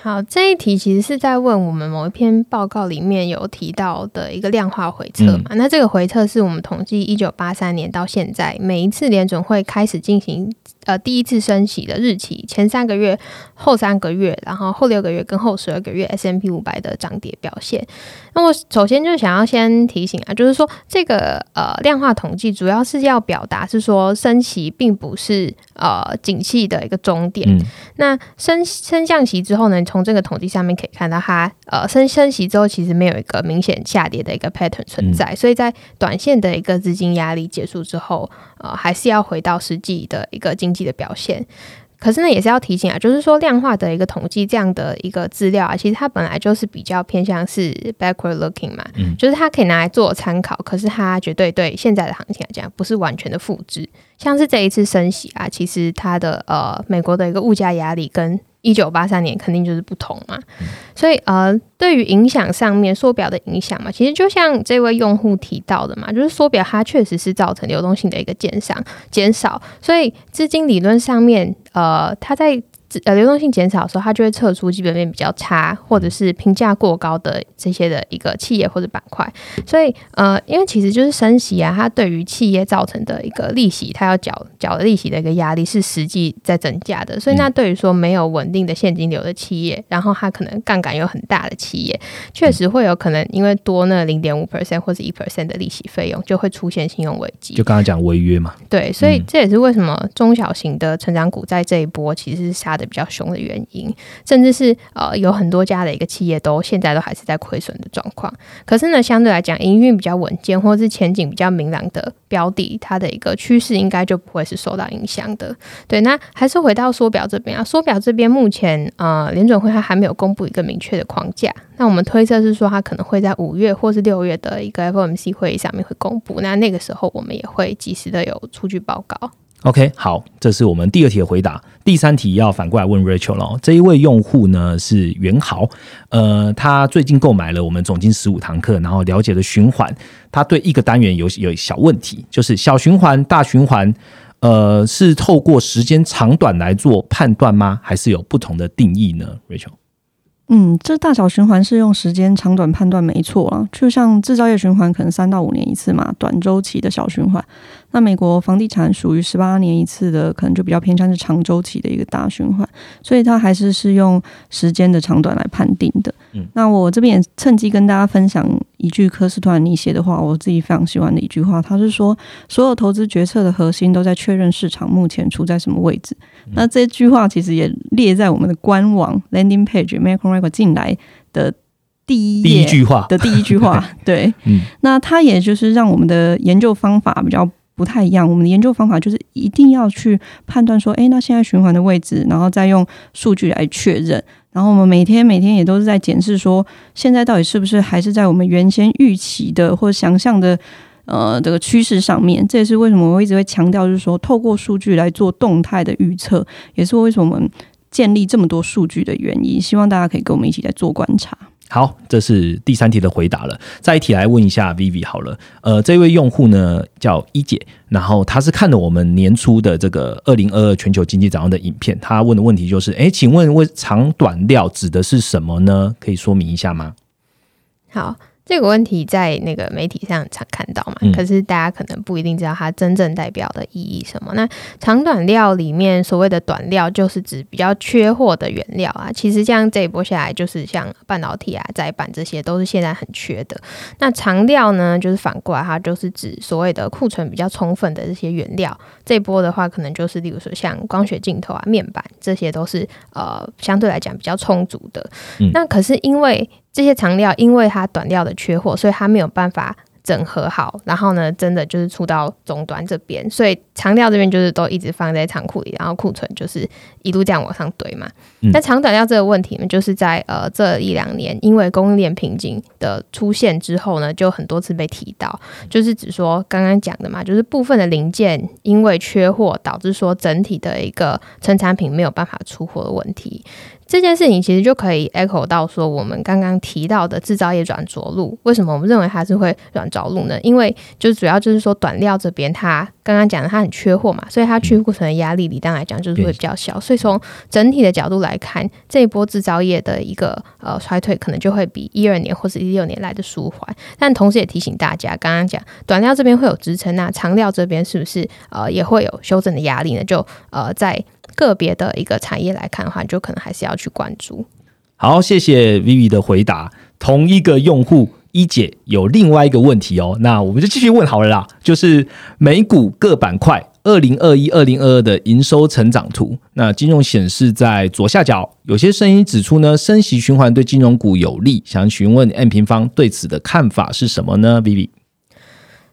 好，这一题其实是在问我们某一篇报告里面有提到的一个量化回测嘛？那这个回测是我们统计一九八三年到现在每一次联准会开始进行。呃，第一次升息的日期前三个月、后三个月，然后后六个月跟后十二个月 S M P 五百的涨跌表现。那我首先就想要先提醒啊，就是说这个呃量化统计主要是要表达是说升息并不是呃景气的一个终点。那升升降息之后呢，从这个统计上面可以看到，它呃升升息之后其实没有一个明显下跌的一个 pattern 存在，所以在短线的一个资金压力结束之后。呃，还是要回到实际的一个经济的表现。可是呢，也是要提醒啊，就是说量化的一个统计这样的一个资料啊，其实它本来就是比较偏向是 backward looking 嘛，嗯，就是它可以拿来做参考，可是它绝对对现在的行情来讲不是完全的复制。像是这一次升息啊，其实它的呃美国的一个物价压力跟一九八三年肯定就是不同嘛，所以呃，对于影响上面，缩表的影响嘛，其实就像这位用户提到的嘛，就是缩表它确实是造成流动性的一个减少，减少，所以资金理论上面，呃，它在。呃，流动性减少的时候，它就会测出基本面比较差，或者是评价过高的这些的一个企业或者板块。所以，呃，因为其实就是升息啊，它对于企业造成的一个利息，它要缴缴的利息的一个压力是实际在增加的。所以，那对于说没有稳定的现金流的企业，然后它可能杠杆有很大的企业，确实会有可能因为多那零点五 percent 或者一 percent 的利息费用，就会出现信用危机。就刚刚讲违约嘛。对，所以这也是为什么中小型的成长股在这一波其实是杀。的比较凶的原因，甚至是呃有很多家的一个企业都现在都还是在亏损的状况。可是呢，相对来讲，营运比较稳健或是前景比较明朗的标的，它的一个趋势应该就不会是受到影响的。对，那还是回到缩表这边啊，缩表这边目前呃联准会它还没有公布一个明确的框架。那我们推测是说，它可能会在五月或是六月的一个 FOMC 会议上面会公布。那那个时候我们也会及时的有数据报告。OK，好，这是我们第二题的回答。第三题要反过来问 Rachel 了。这一位用户呢是元豪，呃，他最近购买了我们总经十五堂课，然后了解了循环。他对一个单元有有小问题，就是小循环、大循环，呃，是透过时间长短来做判断吗？还是有不同的定义呢？Rachel？嗯，这大小循环是用时间长短判断没错啊，就像制造业循环可能三到五年一次嘛，短周期的小循环。那美国房地产属于十八年一次的，可能就比较偏向是长周期的一个大循环，所以它还是是用时间的长短来判定的。嗯，那我这边也趁机跟大家分享一句科斯托兰尼写的话，我自己非常喜欢的一句话，他是说所有投资决策的核心都在确认市场目前处在什么位置。那这句话其实也列在我们的官网 landing page macro record 进来的第一第一句话的第一句话。对，嗯，那它也就是让我们的研究方法比较不太一样。我们的研究方法就是一定要去判断说，哎，那现在循环的位置，然后再用数据来确认。然后我们每天每天也都是在检视说，现在到底是不是还是在我们原先预期的或想象的。呃，这个趋势上面，这也是为什么我一直会强调，就是说，透过数据来做动态的预测，也是为什么我们建立这么多数据的原因。希望大家可以跟我们一起来做观察。好，这是第三题的回答了。再一题来问一下 Vivi 好了。呃，这位用户呢叫一姐，然后她是看了我们年初的这个二零二二全球经济展望的影片，她问的问题就是：哎，请问为长短料指的是什么呢？可以说明一下吗？好。这个问题在那个媒体上常看到嘛，可是大家可能不一定知道它真正代表的意义什么。那长短料里面所谓的短料，就是指比较缺货的原料啊。其实像这一波下来，就是像半导体啊、载板这些，都是现在很缺的。那长料呢，就是反过来，它就是指所谓的库存比较充分的这些原料。这一波的话，可能就是例如说像光学镜头啊、面板，这些都是呃相对来讲比较充足的。那可是因为这些长料因为它短料的缺货，所以它没有办法整合好，然后呢，真的就是出到终端这边，所以长料这边就是都一直放在仓库里，然后库存就是一路这样往上堆嘛。那长短料这个问题呢，就是在呃这一两年因为供应链瓶颈的出现之后呢，就很多次被提到，就是只说刚刚讲的嘛，就是部分的零件因为缺货，导致说整体的一个成产品没有办法出货的问题。这件事情其实就可以 echo 到说，我们刚刚提到的制造业软着陆，为什么我们认为它是会软着陆呢？因为就是主要就是说短料这边，它刚刚讲的它很缺货嘛，所以它去库存的压力理当来讲就是会比较小，所以从整体的角度来看，这一波制造业的一个呃衰退，可能就会比一二年或者一六年来的舒缓。但同时也提醒大家，刚刚讲短料这边会有支撑，那长料这边是不是呃也会有修正的压力呢？就呃在。个别的一个产业来看的话，就可能还是要去关注。好，谢谢 Vivi 的回答。同一个用户一姐有另外一个问题哦，那我们就继续问好了啦。就是美股各板块二零二一、二零二二的营收成长图，那金融显示在左下角，有些声音指出呢，升息循环对金融股有利。想询问 M 平方对此的看法是什么呢？Vivi。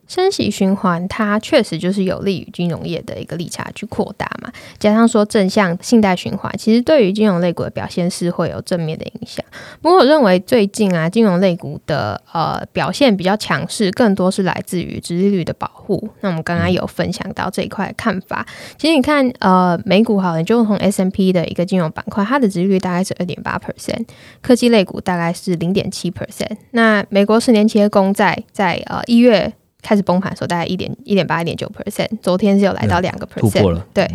升息循环，它确实就是有利于金融业的一个利差去扩大嘛。加上说正向信贷循环，其实对于金融类股的表现是会有正面的影响。不过我认为最近啊，金融类股的呃表现比较强势，更多是来自于殖利率的保护。那我们刚刚有分享到这一块看法。其实你看呃美股好，你就从 S M P 的一个金融板块，它的殖利率大概是二点八 percent，科技类股大概是零点七 percent。那美国十年期的公债在呃一月。开始崩盘的时候，大概一点一点八、一点九 percent，昨天是有来到两个 percent，对。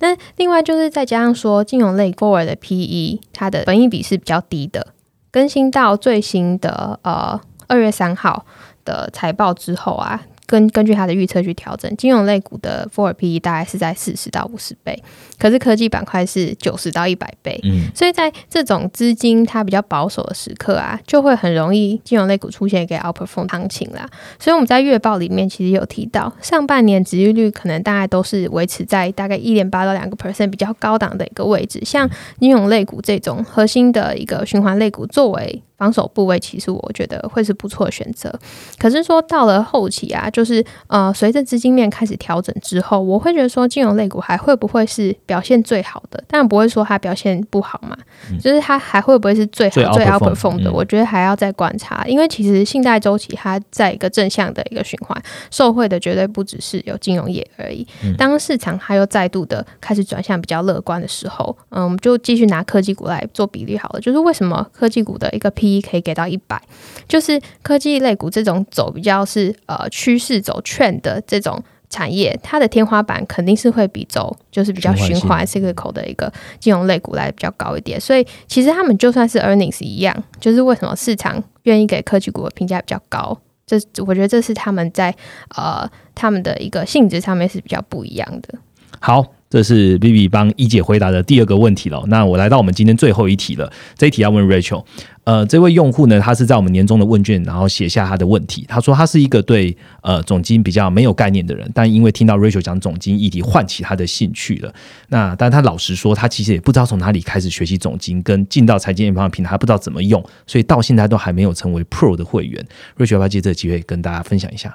那另外就是再加上说，金融类 forward 的 PE，它的本益比是比较低的。更新到最新的呃二月三号的财报之后啊。根根据它的预测去调整，金融类股的 forward PE 大概是在四十到五十倍，可是科技板块是九十到一百倍，嗯，所以在这种资金它比较保守的时刻啊，就会很容易金融类股出现一个 outperform 行情啦。所以我们在月报里面其实有提到，上半年值利率可能大概都是维持在大概一点八到两个 percent 比较高档的一个位置，像金融类股这种核心的一个循环类股作为。防守部位其实我觉得会是不错的选择，可是说到了后期啊，就是呃随着资金面开始调整之后，我会觉得说金融类股还会不会是表现最好的？当然不会说它表现不好嘛，就是它还会不会是最好最 outperform 的？我觉得还要再观察，因为其实信贷周期它在一个正向的一个循环，受惠的绝对不只是有金融业而已。当市场它又再度的开始转向比较乐观的时候，嗯，我们就继续拿科技股来做比例好了。就是为什么科技股的一个 P 可以给到一百，就是科技类股这种走比较是呃趋势走券的这种产业，它的天花板肯定是会比走就是比较循环 cyclical 的一个金融类股来比较高一点。所以其实他们就算是 earnings 一样，就是为什么市场愿意给科技股的评价比较高？这我觉得这是他们在呃他们的一个性质上面是比较不一样的。好。这是 B B 帮一姐回答的第二个问题了。那我来到我们今天最后一题了。这一题要问 Rachel。呃，这位用户呢，他是在我们年终的问卷，然后写下他的问题。他说他是一个对呃总金比较没有概念的人，但因为听到 Rachel 讲总金议题，唤起他的兴趣了。那但他老实说，他其实也不知道从哪里开始学习总金，跟进到财经研发的平台不知道怎么用，所以到现在都还没有成为 Pro 的会员。Rachel 要不要借这个机会跟大家分享一下？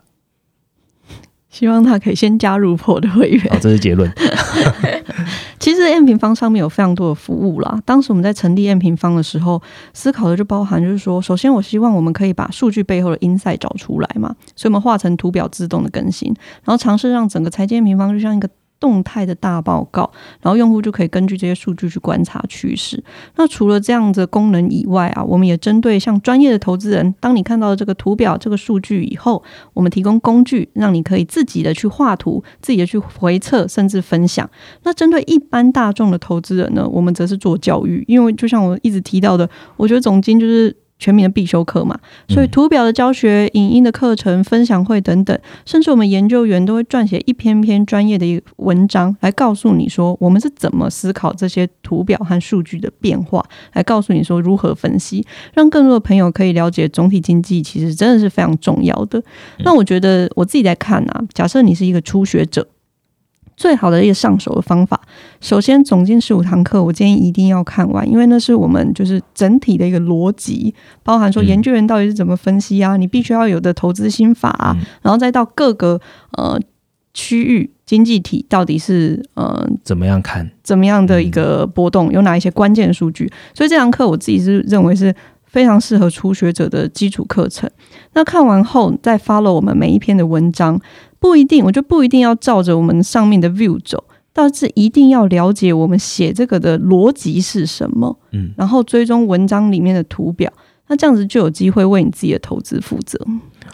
希望他可以先加入破的会员。好，这是结论。(laughs) 其实 M 平方上面有非常多的服务啦。当时我们在成立 M 平方的时候，思考的就包含就是说，首先我希望我们可以把数据背后的 insight 找出来嘛，所以我们画成图表自动的更新，然后尝试让整个财经平方就像一个。动态的大报告，然后用户就可以根据这些数据去观察趋势。那除了这样的功能以外啊，我们也针对像专业的投资人，当你看到这个图表、这个数据以后，我们提供工具，让你可以自己的去画图、自己的去回测，甚至分享。那针对一般大众的投资人呢，我们则是做教育，因为就像我一直提到的，我觉得总经就是。全民的必修课嘛，所以图表的教学、影音的课程、分享会等等，甚至我们研究员都会撰写一篇篇专业的一个文章，来告诉你说我们是怎么思考这些图表和数据的变化，来告诉你说如何分析，让更多的朋友可以了解总体经济，其实真的是非常重要的。那我觉得我自己在看啊，假设你是一个初学者。最好的一个上手的方法，首先总经十五堂课，我建议一定要看完，因为那是我们就是整体的一个逻辑，包含说研究员到底是怎么分析啊，你必须要有的投资心法啊，然后再到各个呃区域经济体到底是呃怎么样看，怎么样的一个波动，有哪一些关键数据，所以这堂课我自己是认为是非常适合初学者的基础课程。那看完后再 follow 我们每一篇的文章。不一定，我就不一定要照着我们上面的 view 走，但是一定要了解我们写这个的逻辑是什么，嗯，然后追踪文章里面的图表，那这样子就有机会为你自己的投资负责。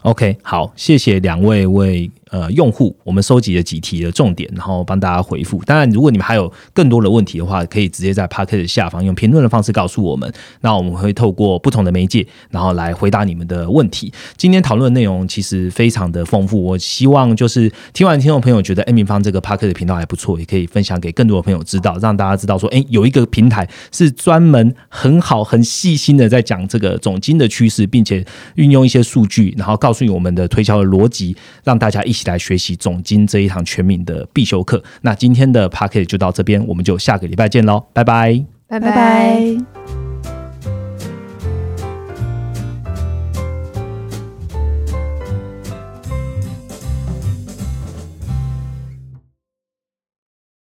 OK，好，谢谢两位为。呃，用户，我们收集了几题的重点，然后帮大家回复。当然，如果你们还有更多的问题的话，可以直接在 p a c k e t 下方用评论的方式告诉我们。那我们会透过不同的媒介，然后来回答你们的问题。今天讨论的内容其实非常的丰富。我希望就是听完听众朋友觉得 M 平方这个 p a c k e t 频道还不错，也可以分享给更多的朋友知道，让大家知道说，哎，有一个平台是专门很好、很细心的在讲这个总金的趋势，并且运用一些数据，然后告诉你我们的推销的逻辑，让大家一起。来学习总经这一堂全民的必修课。那今天的 p a c k e t 就到这边，我们就下个礼拜见喽，拜拜，拜拜。